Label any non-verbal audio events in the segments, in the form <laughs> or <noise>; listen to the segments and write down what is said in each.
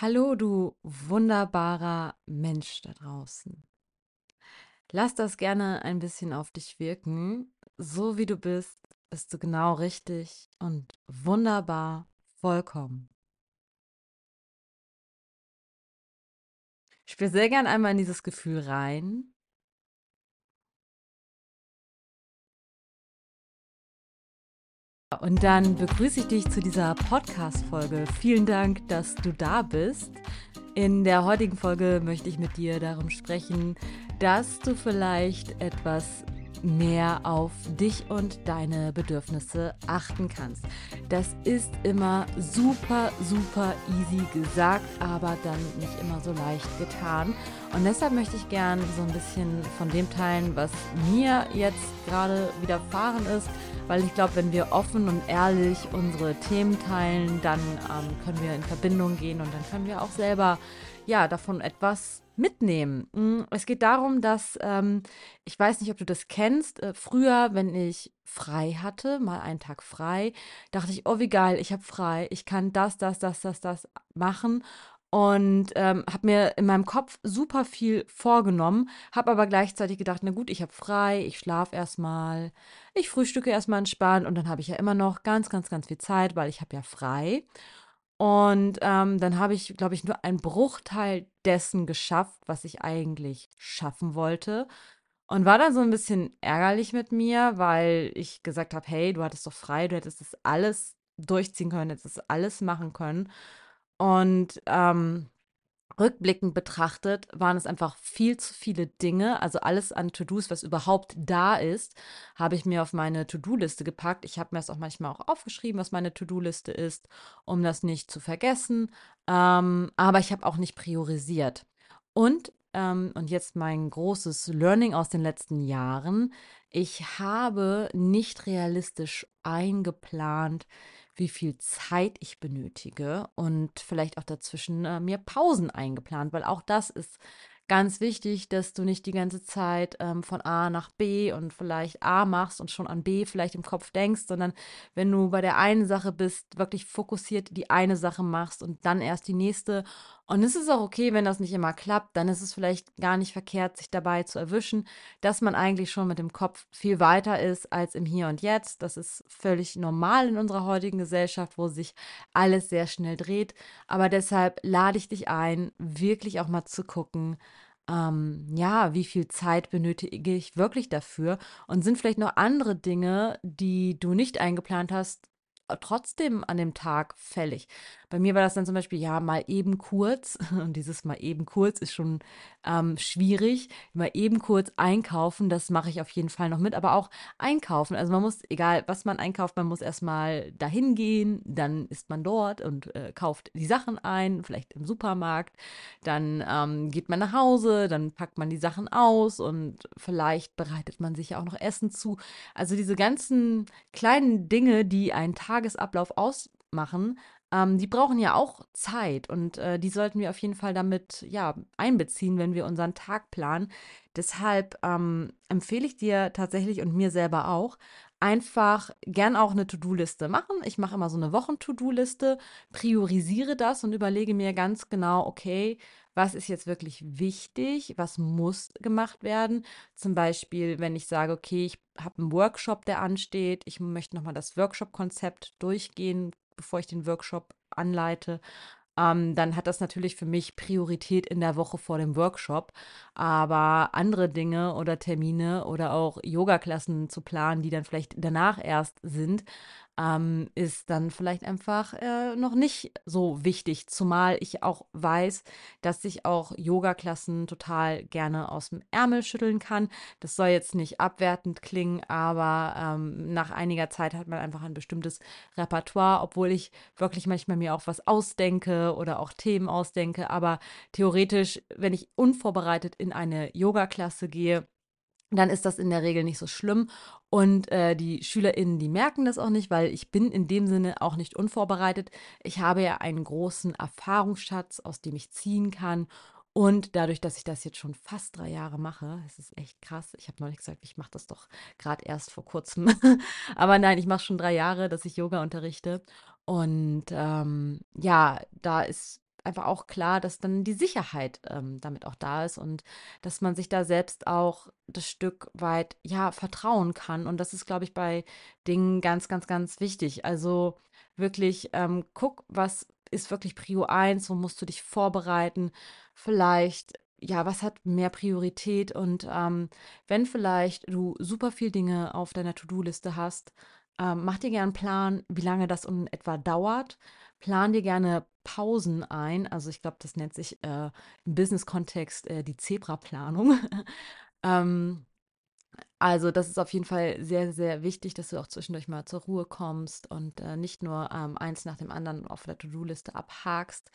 Hallo, du wunderbarer Mensch da draußen. Lass das gerne ein bisschen auf dich wirken. So wie du bist, bist du genau richtig und wunderbar, vollkommen. Spür sehr gern einmal in dieses Gefühl rein. Und dann begrüße ich dich zu dieser Podcast-Folge. Vielen Dank, dass du da bist. In der heutigen Folge möchte ich mit dir darum sprechen, dass du vielleicht etwas mehr auf dich und deine Bedürfnisse achten kannst. Das ist immer super, super easy gesagt, aber dann nicht immer so leicht getan. Und deshalb möchte ich gern so ein bisschen von dem teilen, was mir jetzt gerade widerfahren ist, weil ich glaube, wenn wir offen und ehrlich unsere Themen teilen, dann ähm, können wir in Verbindung gehen und dann können wir auch selber ja davon etwas mitnehmen. Mm, es geht darum, dass ähm, ich weiß nicht, ob du das kennst. Äh, früher, wenn ich frei hatte, mal einen Tag frei, dachte ich, oh wie geil, ich habe frei, ich kann das, das, das, das, das machen und ähm, habe mir in meinem Kopf super viel vorgenommen, habe aber gleichzeitig gedacht, na gut, ich habe frei, ich schlafe erstmal, ich frühstücke erstmal entspannt und dann habe ich ja immer noch ganz, ganz, ganz viel Zeit, weil ich habe ja frei. Und ähm, dann habe ich, glaube ich, nur einen Bruchteil dessen geschafft, was ich eigentlich schaffen wollte. Und war dann so ein bisschen ärgerlich mit mir, weil ich gesagt habe, hey, du hattest doch frei, du hättest das alles durchziehen können, hättest das alles machen können. Und ähm, rückblickend betrachtet waren es einfach viel zu viele Dinge. Also alles an To-Dos, was überhaupt da ist, habe ich mir auf meine To-Do-Liste gepackt. Ich habe mir das auch manchmal auch aufgeschrieben, was meine To-Do-Liste ist, um das nicht zu vergessen. Ähm, aber ich habe auch nicht priorisiert. Und, ähm, und jetzt mein großes Learning aus den letzten Jahren. Ich habe nicht realistisch eingeplant, wie viel Zeit ich benötige und vielleicht auch dazwischen äh, mir Pausen eingeplant, weil auch das ist ganz wichtig, dass du nicht die ganze Zeit ähm, von A nach B und vielleicht A machst und schon an B vielleicht im Kopf denkst, sondern wenn du bei der einen Sache bist, wirklich fokussiert die eine Sache machst und dann erst die nächste. Und es ist auch okay, wenn das nicht immer klappt, dann ist es vielleicht gar nicht verkehrt, sich dabei zu erwischen, dass man eigentlich schon mit dem Kopf viel weiter ist als im Hier und Jetzt. Das ist völlig normal in unserer heutigen Gesellschaft, wo sich alles sehr schnell dreht. Aber deshalb lade ich dich ein, wirklich auch mal zu gucken, ähm, ja, wie viel Zeit benötige ich wirklich dafür? Und sind vielleicht noch andere Dinge, die du nicht eingeplant hast, trotzdem an dem Tag fällig. Bei mir war das dann zum Beispiel, ja, mal eben kurz, <laughs> und dieses mal eben kurz ist schon ähm, schwierig, mal eben kurz einkaufen, das mache ich auf jeden Fall noch mit, aber auch einkaufen. Also man muss, egal was man einkauft, man muss erstmal dahin gehen, dann ist man dort und äh, kauft die Sachen ein, vielleicht im Supermarkt, dann ähm, geht man nach Hause, dann packt man die Sachen aus und vielleicht bereitet man sich ja auch noch Essen zu. Also diese ganzen kleinen Dinge, die einen Tagesablauf ausmachen, ähm, die brauchen ja auch Zeit und äh, die sollten wir auf jeden Fall damit ja einbeziehen, wenn wir unseren Tag planen. Deshalb ähm, empfehle ich dir tatsächlich und mir selber auch, einfach gern auch eine To-Do-Liste machen. Ich mache immer so eine Wochen-To-Do-Liste, priorisiere das und überlege mir ganz genau, okay, was ist jetzt wirklich wichtig, was muss gemacht werden. Zum Beispiel, wenn ich sage, okay, ich habe einen Workshop, der ansteht, ich möchte nochmal das Workshop-Konzept durchgehen, bevor ich den Workshop anleite, ähm, dann hat das natürlich für mich Priorität in der Woche vor dem Workshop. Aber andere Dinge oder Termine oder auch Yoga-Klassen zu planen, die dann vielleicht danach erst sind, ähm, ist dann vielleicht einfach äh, noch nicht so wichtig. Zumal ich auch weiß, dass ich auch Yoga-Klassen total gerne aus dem Ärmel schütteln kann. Das soll jetzt nicht abwertend klingen, aber ähm, nach einiger Zeit hat man einfach ein bestimmtes Repertoire, obwohl ich wirklich manchmal mir auch was ausdenke oder auch Themen ausdenke. Aber theoretisch, wenn ich unvorbereitet in eine Yoga-Klasse gehe, dann ist das in der Regel nicht so schlimm. Und äh, die SchülerInnen, die merken das auch nicht, weil ich bin in dem Sinne auch nicht unvorbereitet. Ich habe ja einen großen Erfahrungsschatz, aus dem ich ziehen kann. Und dadurch, dass ich das jetzt schon fast drei Jahre mache, es ist echt krass. Ich habe neulich gesagt, ich mache das doch gerade erst vor kurzem. <laughs> Aber nein, ich mache schon drei Jahre, dass ich Yoga unterrichte. Und ähm, ja, da ist einfach auch klar, dass dann die Sicherheit ähm, damit auch da ist und dass man sich da selbst auch das Stück weit, ja, vertrauen kann. Und das ist, glaube ich, bei Dingen ganz, ganz, ganz wichtig. Also wirklich ähm, guck, was ist wirklich Prio 1, wo musst du dich vorbereiten, vielleicht ja, was hat mehr Priorität? Und ähm, wenn vielleicht du super viel Dinge auf deiner To-Do-Liste hast, ähm, mach dir gerne einen Plan, wie lange das in etwa dauert. Plan dir gerne Pausen ein. Also ich glaube, das nennt sich äh, im Business-Kontext äh, die Zebra-Planung. <laughs> ähm, also das ist auf jeden Fall sehr, sehr wichtig, dass du auch zwischendurch mal zur Ruhe kommst und äh, nicht nur ähm, eins nach dem anderen auf der To-Do-Liste abhakst.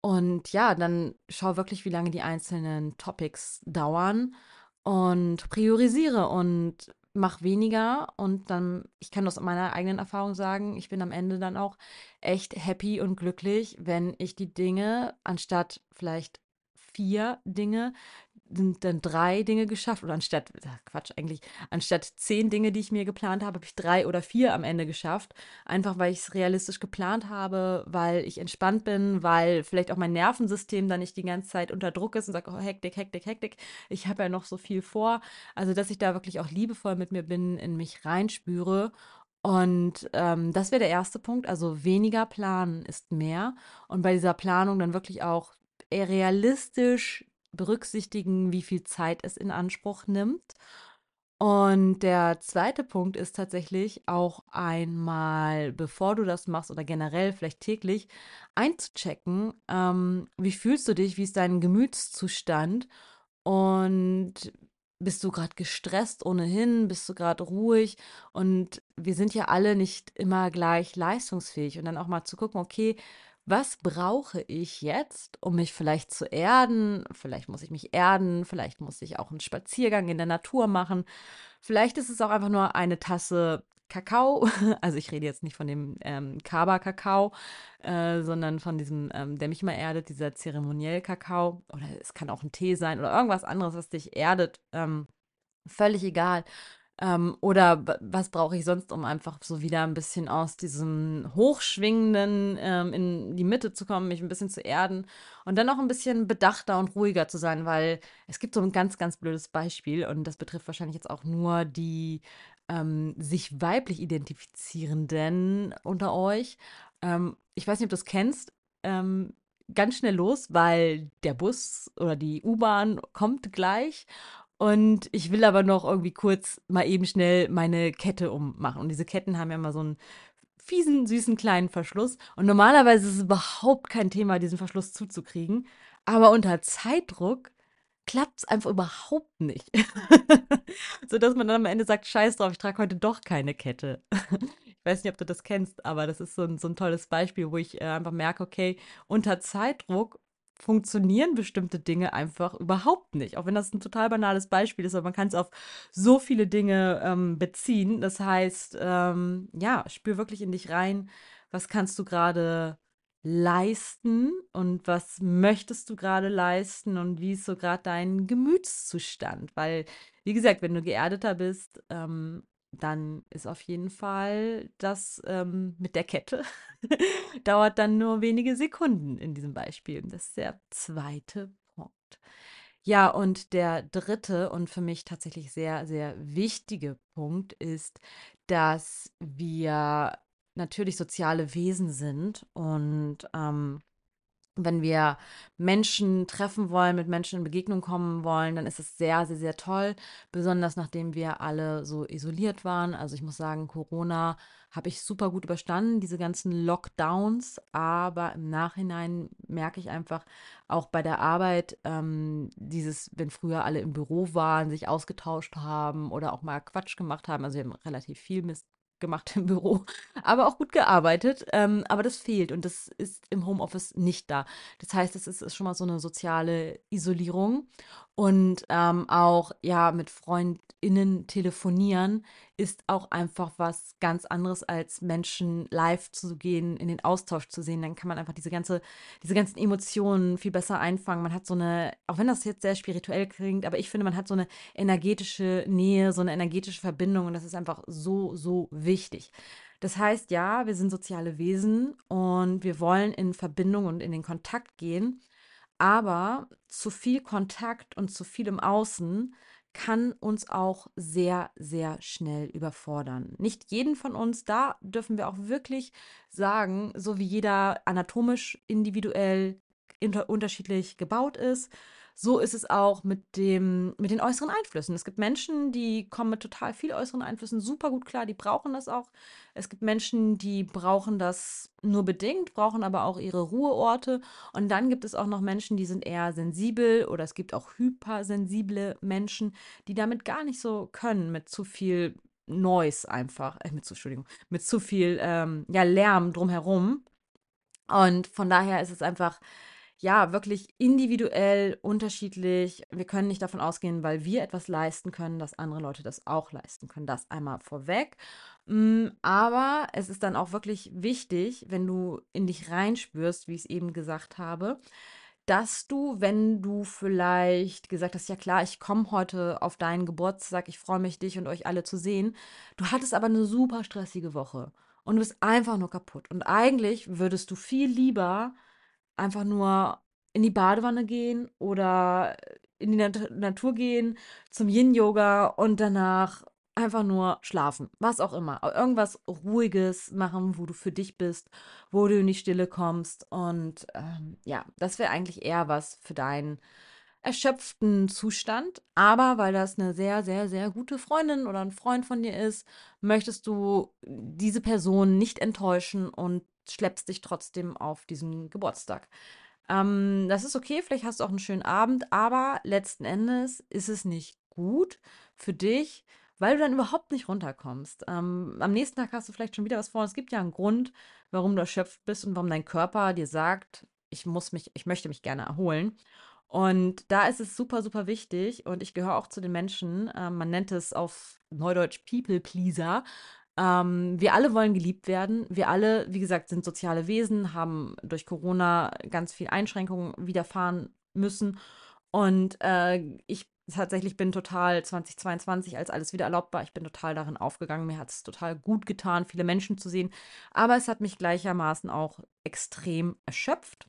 Und ja, dann schau wirklich, wie lange die einzelnen Topics dauern und priorisiere und mach weniger. Und dann, ich kann aus meiner eigenen Erfahrung sagen, ich bin am Ende dann auch echt happy und glücklich, wenn ich die Dinge anstatt vielleicht vier Dinge sind dann drei Dinge geschafft oder anstatt, Quatsch eigentlich, anstatt zehn Dinge, die ich mir geplant habe, habe ich drei oder vier am Ende geschafft. Einfach weil ich es realistisch geplant habe, weil ich entspannt bin, weil vielleicht auch mein Nervensystem dann nicht die ganze Zeit unter Druck ist und sagt, oh, Hektik, Hektik, Hektik, ich habe ja noch so viel vor. Also, dass ich da wirklich auch liebevoll mit mir bin, in mich reinspüre und ähm, das wäre der erste Punkt. Also weniger planen ist mehr. Und bei dieser Planung dann wirklich auch realistisch berücksichtigen, wie viel Zeit es in Anspruch nimmt. Und der zweite Punkt ist tatsächlich auch einmal, bevor du das machst oder generell vielleicht täglich, einzuchecken, ähm, wie fühlst du dich, wie ist dein Gemütszustand? Und bist du gerade gestresst ohnehin, bist du gerade ruhig? Und wir sind ja alle nicht immer gleich leistungsfähig. Und dann auch mal zu gucken, okay, was brauche ich jetzt, um mich vielleicht zu erden? Vielleicht muss ich mich erden, vielleicht muss ich auch einen Spaziergang in der Natur machen. Vielleicht ist es auch einfach nur eine Tasse Kakao. <laughs> Also ich rede jetzt nicht von dem ähm, Kaba-Kakao, äh, sondern von diesem, ähm, der mich immer erdet, dieser Zeremoniell-Kakao. Oder es kann auch ein Tee sein oder irgendwas anderes, was dich erdet. Ähm, völlig egal. Ähm, oder was brauche ich sonst, um einfach so wieder ein bisschen aus diesem Hochschwingenden ähm, in die Mitte zu kommen, mich ein bisschen zu erden und dann auch ein bisschen bedachter und ruhiger zu sein, weil es gibt so ein ganz, ganz blödes Beispiel und das betrifft wahrscheinlich jetzt auch nur die ähm, sich weiblich identifizierenden unter euch. Ähm, ich weiß nicht, ob du es kennst ähm, ganz schnell los, weil der Bus oder die U-Bahn kommt gleich und ich will aber noch irgendwie kurz mal eben schnell meine Kette ummachen. Und diese Ketten haben ja immer so einen fiesen, süßen kleinen Verschluss. Und normalerweise ist es überhaupt kein Thema, diesen Verschluss zuzukriegen. Aber unter Zeitdruck klappt es einfach überhaupt nicht. <laughs> Sodass man dann am Ende sagt, scheiß drauf, ich trage heute doch keine Kette. <laughs> ich weiß nicht, ob du das kennst, aber das ist so ein, so ein tolles Beispiel, wo ich äh, einfach merke, okay, unter Zeitdruck funktionieren bestimmte Dinge einfach überhaupt nicht. Auch wenn das ein total banales Beispiel ist, aber man kann es auf so viele Dinge ähm, beziehen. Das heißt, ähm, ja, spür wirklich in dich rein, was kannst du gerade leisten und was möchtest du gerade leisten und wie ist so gerade dein Gemütszustand? Weil, wie gesagt, wenn du geerdeter bist, ähm, dann ist auf jeden Fall das ähm, mit der Kette <laughs> dauert dann nur wenige Sekunden in diesem Beispiel. Das ist der zweite Punkt. Ja, und der dritte und für mich tatsächlich sehr, sehr wichtige Punkt ist, dass wir natürlich soziale Wesen sind und ähm, wenn wir Menschen treffen wollen, mit Menschen in Begegnung kommen wollen, dann ist es sehr, sehr, sehr toll. Besonders nachdem wir alle so isoliert waren. Also ich muss sagen, Corona habe ich super gut überstanden, diese ganzen Lockdowns. Aber im Nachhinein merke ich einfach auch bei der Arbeit, ähm, dieses, wenn früher alle im Büro waren, sich ausgetauscht haben oder auch mal Quatsch gemacht haben. Also wir haben relativ viel Mist gemacht im Büro, aber auch gut gearbeitet. Ähm, aber das fehlt und das ist im Homeoffice nicht da. Das heißt, es ist, ist schon mal so eine soziale Isolierung und ähm, auch ja mit FreundInnen telefonieren ist auch einfach was ganz anderes, als Menschen live zu gehen, in den Austausch zu sehen. Dann kann man einfach diese ganze, diese ganzen Emotionen viel besser einfangen. Man hat so eine, auch wenn das jetzt sehr spirituell klingt, aber ich finde, man hat so eine energetische Nähe, so eine energetische Verbindung und das ist einfach so, so wichtig. Das heißt, ja, wir sind soziale Wesen und wir wollen in Verbindung und in den Kontakt gehen, aber zu viel Kontakt und zu viel im Außen kann uns auch sehr, sehr schnell überfordern. Nicht jeden von uns, da dürfen wir auch wirklich sagen, so wie jeder anatomisch individuell unterschiedlich gebaut ist, so ist es auch mit dem, mit den äußeren Einflüssen. Es gibt Menschen, die kommen mit total viel äußeren Einflüssen super gut klar, die brauchen das auch. Es gibt Menschen, die brauchen das nur bedingt, brauchen aber auch ihre Ruheorte. Und dann gibt es auch noch Menschen, die sind eher sensibel oder es gibt auch hypersensible Menschen, die damit gar nicht so können, mit zu viel Noise einfach, äh, mit Entschuldigung, mit zu viel ähm, ja, Lärm drumherum. Und von daher ist es einfach ja, wirklich individuell unterschiedlich. Wir können nicht davon ausgehen, weil wir etwas leisten können, dass andere Leute das auch leisten können. Das einmal vorweg. Mm, aber es ist dann auch wirklich wichtig, wenn du in dich reinspürst, wie ich es eben gesagt habe, dass du, wenn du vielleicht gesagt hast, ja klar, ich komme heute auf deinen Geburtstag, ich freue mich, dich und euch alle zu sehen, du hattest aber eine super stressige Woche und du bist einfach nur kaputt. Und eigentlich würdest du viel lieber einfach nur in die Badewanne gehen oder in die Nat Natur gehen, zum Yin-Yoga und danach einfach nur schlafen. Was auch immer. Irgendwas Ruhiges machen, wo du für dich bist, wo du in die Stille kommst. Und ähm, ja, das wäre eigentlich eher was für deinen erschöpften Zustand. Aber weil das eine sehr, sehr, sehr gute Freundin oder ein Freund von dir ist, möchtest du diese Person nicht enttäuschen und schleppst dich trotzdem auf diesen Geburtstag. Ähm, das ist okay, vielleicht hast du auch einen schönen Abend, aber letzten Endes ist es nicht gut für dich, weil du dann überhaupt nicht runterkommst. Ähm, am nächsten Tag hast du vielleicht schon wieder was vor. Es gibt ja einen Grund, warum du erschöpft bist und warum dein Körper dir sagt, ich muss mich, ich möchte mich gerne erholen. Und da ist es super, super wichtig. Und ich gehöre auch zu den Menschen, äh, man nennt es auf Neudeutsch People Pleaser. Ähm, wir alle wollen geliebt werden. Wir alle, wie gesagt, sind soziale Wesen, haben durch Corona ganz viel Einschränkungen widerfahren müssen. Und äh, ich tatsächlich bin total 2022, als alles wieder erlaubt war, ich bin total darin aufgegangen. Mir hat es total gut getan, viele Menschen zu sehen. Aber es hat mich gleichermaßen auch extrem erschöpft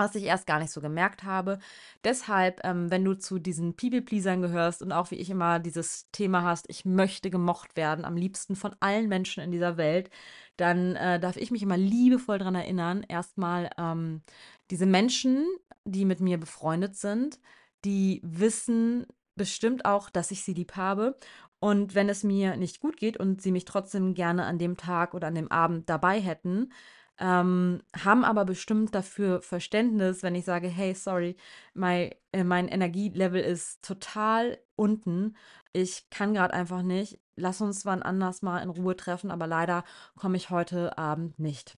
was ich erst gar nicht so gemerkt habe. Deshalb, ähm, wenn du zu diesen People-Pleasern gehörst und auch wie ich immer dieses Thema hast, ich möchte gemocht werden, am liebsten von allen Menschen in dieser Welt, dann äh, darf ich mich immer liebevoll daran erinnern, erstmal ähm, diese Menschen, die mit mir befreundet sind, die wissen bestimmt auch, dass ich sie lieb habe. Und wenn es mir nicht gut geht und sie mich trotzdem gerne an dem Tag oder an dem Abend dabei hätten, ähm, haben aber bestimmt dafür Verständnis, wenn ich sage, hey, sorry, mein, äh, mein Energielevel ist total unten. Ich kann gerade einfach nicht. Lass uns wann anders mal in Ruhe treffen, aber leider komme ich heute Abend nicht.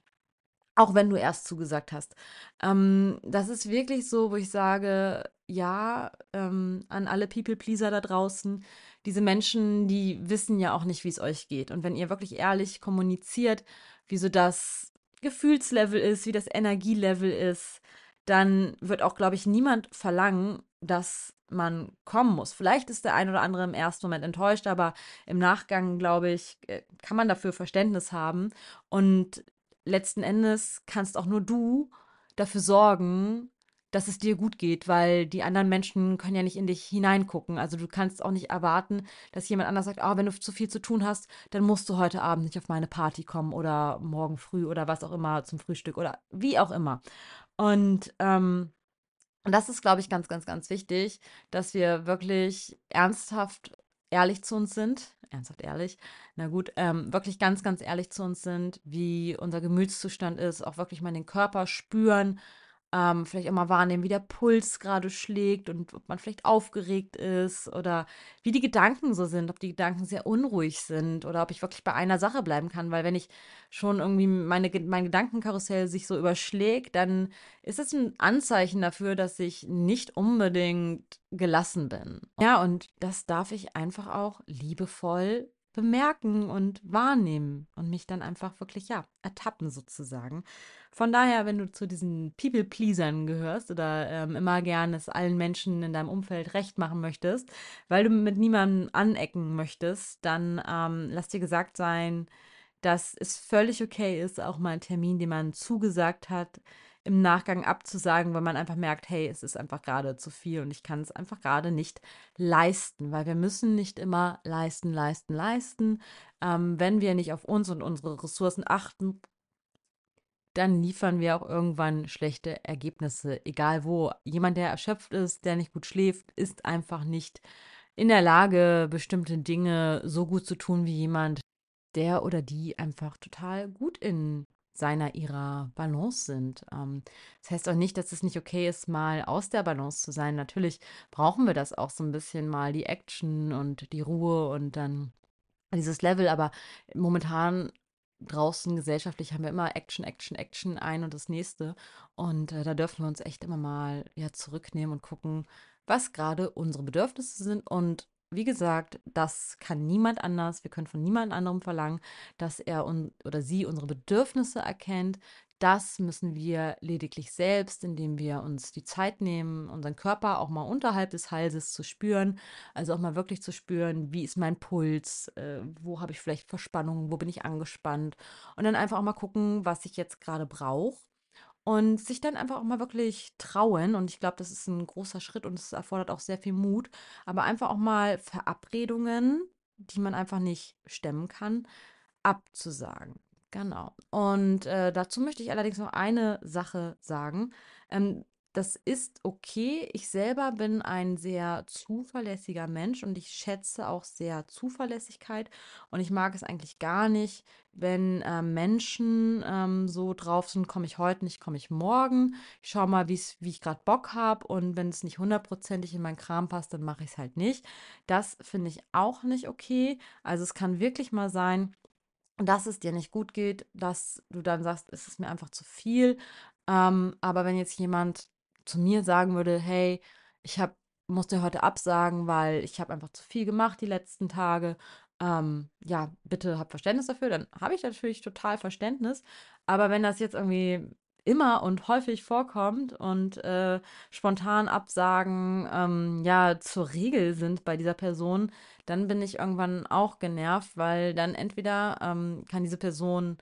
Auch wenn du erst zugesagt hast. Ähm, das ist wirklich so, wo ich sage, ja, ähm, an alle People-Pleaser da draußen, diese Menschen, die wissen ja auch nicht, wie es euch geht. Und wenn ihr wirklich ehrlich kommuniziert, wieso das Gefühlslevel ist, wie das Energielevel ist, dann wird auch, glaube ich, niemand verlangen, dass man kommen muss. Vielleicht ist der ein oder andere im ersten Moment enttäuscht, aber im Nachgang, glaube ich, äh, kann man dafür Verständnis haben. Und letzten Endes kannst auch nur du dafür sorgen, dass es dir gut geht, weil die anderen Menschen können ja nicht in dich hineingucken. Also du kannst auch nicht erwarten, dass jemand anders sagt, oh, wenn du zu viel zu tun hast, dann musst du heute Abend nicht auf meine Party kommen oder morgen früh oder was auch immer zum Frühstück oder wie auch immer. Und ähm, das ist, glaube ich, ganz, ganz, ganz wichtig, dass wir wirklich ernsthaft ehrlich zu uns sind. Ernsthaft ehrlich. Na gut, ähm, wirklich ganz, ganz ehrlich zu uns sind, wie unser Gemütszustand ist, auch wirklich mal den Körper spüren, ähm, vielleicht auch mal wahrnehmen, wie der Puls gerade schlägt und ob man vielleicht aufgeregt ist oder wie die Gedanken so sind, ob die Gedanken sehr unruhig sind oder ob ich wirklich bei einer Sache bleiben kann, weil wenn ich schon irgendwie meine, mein Gedankenkarussell sich so überschlägt, dann ist es ein Anzeichen dafür, dass ich nicht unbedingt gelassen bin. Ja, und das darf ich einfach auch liebevoll bemerken und wahrnehmen und mich dann einfach wirklich, ja, ertappen sozusagen. Von daher, wenn du zu diesen People-Pleasern gehörst oder ähm, immer gerne es allen Menschen in deinem Umfeld recht machen möchtest, weil du mit niemandem anecken möchtest, dann ähm, lass dir gesagt sein, dass es völlig okay ist, auch mal einen Termin, den man zugesagt hat, im Nachgang abzusagen, weil man einfach merkt, hey, es ist einfach gerade zu viel und ich kann es einfach gerade nicht leisten, weil wir müssen nicht immer leisten, leisten, leisten. Ähm, wenn wir nicht auf uns und unsere Ressourcen achten, dann liefern wir auch irgendwann schlechte Ergebnisse, egal wo. Jemand, der erschöpft ist, der nicht gut schläft, ist einfach nicht in der Lage, bestimmte Dinge so gut zu tun wie jemand, der oder die einfach total gut in seiner ihrer Balance sind. Ähm, das heißt auch nicht, dass es nicht okay ist, mal aus der Balance zu sein. Natürlich brauchen wir das auch so ein bisschen mal, die Action und die Ruhe und dann dieses Level, aber momentan draußen gesellschaftlich haben wir immer Action, Action, Action, ein und das nächste. Und äh, da dürfen wir uns echt immer mal ja, zurücknehmen und gucken, was gerade unsere Bedürfnisse sind und wie gesagt, das kann niemand anders. Wir können von niemand anderem verlangen, dass er oder sie unsere Bedürfnisse erkennt. Das müssen wir lediglich selbst, indem wir uns die Zeit nehmen, unseren Körper auch mal unterhalb des Halses zu spüren. Also auch mal wirklich zu spüren, wie ist mein Puls, äh, wo habe ich vielleicht Verspannungen, wo bin ich angespannt. Und dann einfach auch mal gucken, was ich jetzt gerade brauche und sich dann einfach auch mal wirklich trauen, und ich glaube, das ist ein großer Schritt und es erfordert auch sehr viel Mut, aber einfach auch mal Verabredungen, die man einfach nicht stemmen kann, abzusagen. Genau. Und äh, dazu möchte ich allerdings noch eine Sache sagen. Ähm, das ist okay. Ich selber bin ein sehr zuverlässiger Mensch und ich schätze auch sehr Zuverlässigkeit. Und ich mag es eigentlich gar nicht, wenn äh, Menschen ähm, so drauf sind, komme ich heute nicht, komme ich morgen. Ich schaue mal, wie ich gerade Bock habe. Und wenn es nicht hundertprozentig in meinen Kram passt, dann mache ich es halt nicht. Das finde ich auch nicht okay. Also es kann wirklich mal sein, dass es dir nicht gut geht, dass du dann sagst, es ist mir einfach zu viel. Ähm, aber wenn jetzt jemand zu mir sagen würde, hey, ich habe musste heute absagen, weil ich habe einfach zu viel gemacht die letzten Tage. Ähm, ja, bitte hab Verständnis dafür. Dann habe ich natürlich total Verständnis. Aber wenn das jetzt irgendwie immer und häufig vorkommt und äh, spontan Absagen ähm, ja zur Regel sind bei dieser Person, dann bin ich irgendwann auch genervt, weil dann entweder ähm, kann diese Person,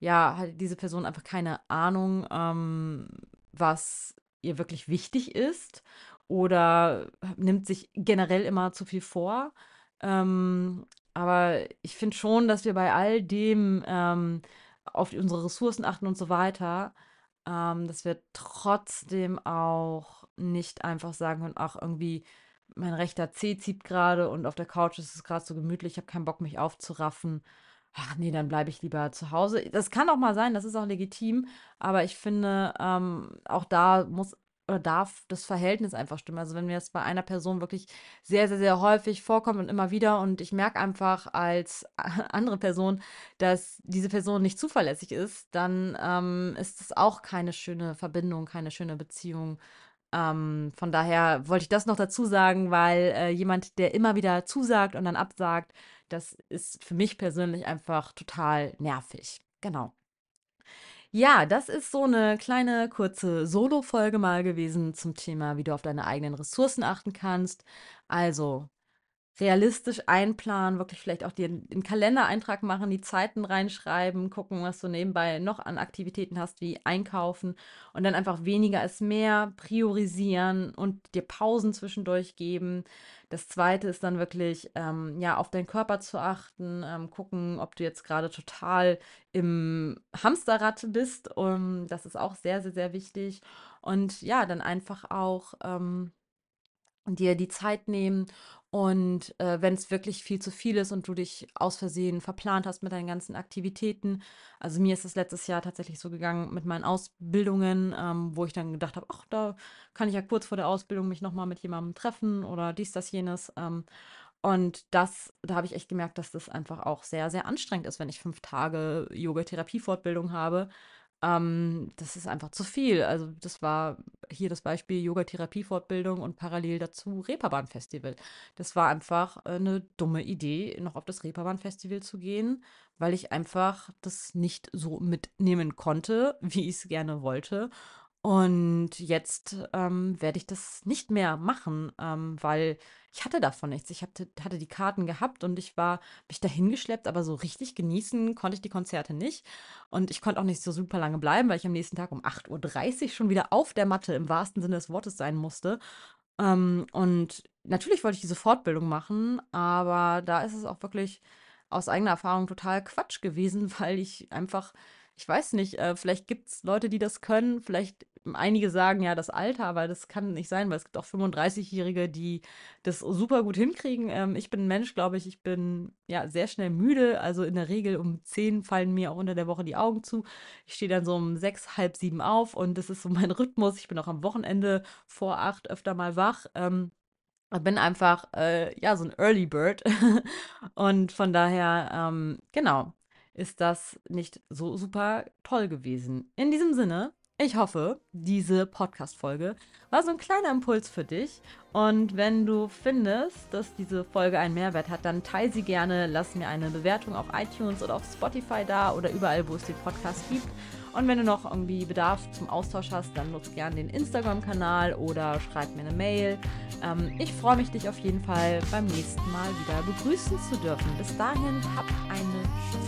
ja, hat diese Person einfach keine Ahnung, ähm, was ihr wirklich wichtig ist oder nimmt sich generell immer zu viel vor. Ähm, aber ich finde schon, dass wir bei all dem ähm, auf unsere Ressourcen achten und so weiter, ähm, dass wir trotzdem auch nicht einfach sagen können, ach, irgendwie mein rechter Zeh zieht gerade und auf der Couch ist es gerade so gemütlich, ich habe keinen Bock, mich aufzuraffen. Ach nee, dann bleibe ich lieber zu Hause. Das kann auch mal sein, das ist auch legitim, aber ich finde, ähm, auch da muss oder darf das Verhältnis einfach stimmen. Also wenn mir das bei einer Person wirklich sehr, sehr, sehr häufig vorkommt und immer wieder und ich merke einfach als <laughs> andere Person, dass diese Person nicht zuverlässig ist, dann ähm, ist es auch keine schöne Verbindung, keine schöne Beziehung. Ähm, von daher wollte ich das noch dazu sagen, weil äh, jemand, der immer wieder zusagt und dann absagt, das ist für mich persönlich einfach total nervig. Genau. Ja, das ist so eine kleine kurze Solo-Folge mal gewesen zum Thema, wie du auf deine eigenen Ressourcen achten kannst. Also realistisch einplanen, wirklich vielleicht auch dir einen Kalendereintrag machen, die Zeiten reinschreiben, gucken, was du nebenbei noch an Aktivitäten hast, wie einkaufen und dann einfach weniger ist mehr, priorisieren und dir Pausen zwischendurch geben. Das zweite ist dann wirklich, ähm, ja, auf deinen Körper zu achten, ähm, gucken, ob du jetzt gerade total im Hamsterrad bist. Um, das ist auch sehr, sehr, sehr wichtig. Und ja, dann einfach auch ähm, dir die Zeit nehmen und äh, wenn es wirklich viel zu viel ist und du dich aus Versehen verplant hast mit deinen ganzen Aktivitäten, also mir ist es letztes Jahr tatsächlich so gegangen mit meinen Ausbildungen, ähm, wo ich dann gedacht habe, ach, da kann ich ja kurz vor der Ausbildung mich nochmal mit jemandem treffen oder dies, das, jenes. Ähm, und das, da habe ich echt gemerkt, dass das einfach auch sehr, sehr anstrengend ist, wenn ich fünf Tage Yoga-Therapie-Fortbildung habe ähm, das ist einfach zu viel. Also das war hier das Beispiel Yoga-Therapie-Fortbildung und parallel dazu Reeperbahn-Festival. Das war einfach eine dumme Idee, noch auf das Reeperbahn-Festival zu gehen, weil ich einfach das nicht so mitnehmen konnte, <laughs> wie ich es gerne wollte. Und jetzt ähm, werde ich das nicht mehr machen, ähm, weil ich hatte davon nichts. Ich hatte, hatte die Karten gehabt und ich war mich dahin geschleppt, aber so richtig genießen konnte ich die Konzerte nicht. Und ich konnte auch nicht so super lange bleiben, weil ich am nächsten Tag um 8.30 Uhr schon wieder auf der Matte im wahrsten Sinne des Wortes sein musste. Ähm, und natürlich wollte ich diese Fortbildung machen, aber da ist es auch wirklich aus eigener Erfahrung total Quatsch gewesen, <laughs> weil ich einfach ich weiß nicht, äh, vielleicht gibt es Leute, die das können. Vielleicht einige sagen ja das Alter, aber das kann nicht sein, weil es gibt auch 35-Jährige, die das super gut hinkriegen. Ähm, ich bin ein Mensch, glaube ich, ich bin ja sehr schnell müde. Also in der Regel um 10 fallen mir auch unter der Woche die Augen zu. Ich stehe dann so um sechs, halb sieben auf und das ist so <laughs> mein Rhythmus. Ich bin auch am Wochenende vor acht öfter mal wach. Ähm, bin einfach äh, ja so ein Early Bird <laughs> und von daher ähm, genau ist das nicht so super toll gewesen. In diesem Sinne, ich hoffe, diese Podcast-Folge war so ein kleiner Impuls für dich. Und wenn du findest, dass diese Folge einen Mehrwert hat, dann teile sie gerne. Lass mir eine Bewertung auf iTunes oder auf Spotify da oder überall, wo es den Podcast gibt. Und wenn du noch irgendwie Bedarf zum Austausch hast, dann nutze gerne den Instagram-Kanal oder schreib mir eine Mail. Ähm, ich freue mich, dich auf jeden Fall beim nächsten Mal wieder begrüßen zu dürfen. Bis dahin, hab eine schöne.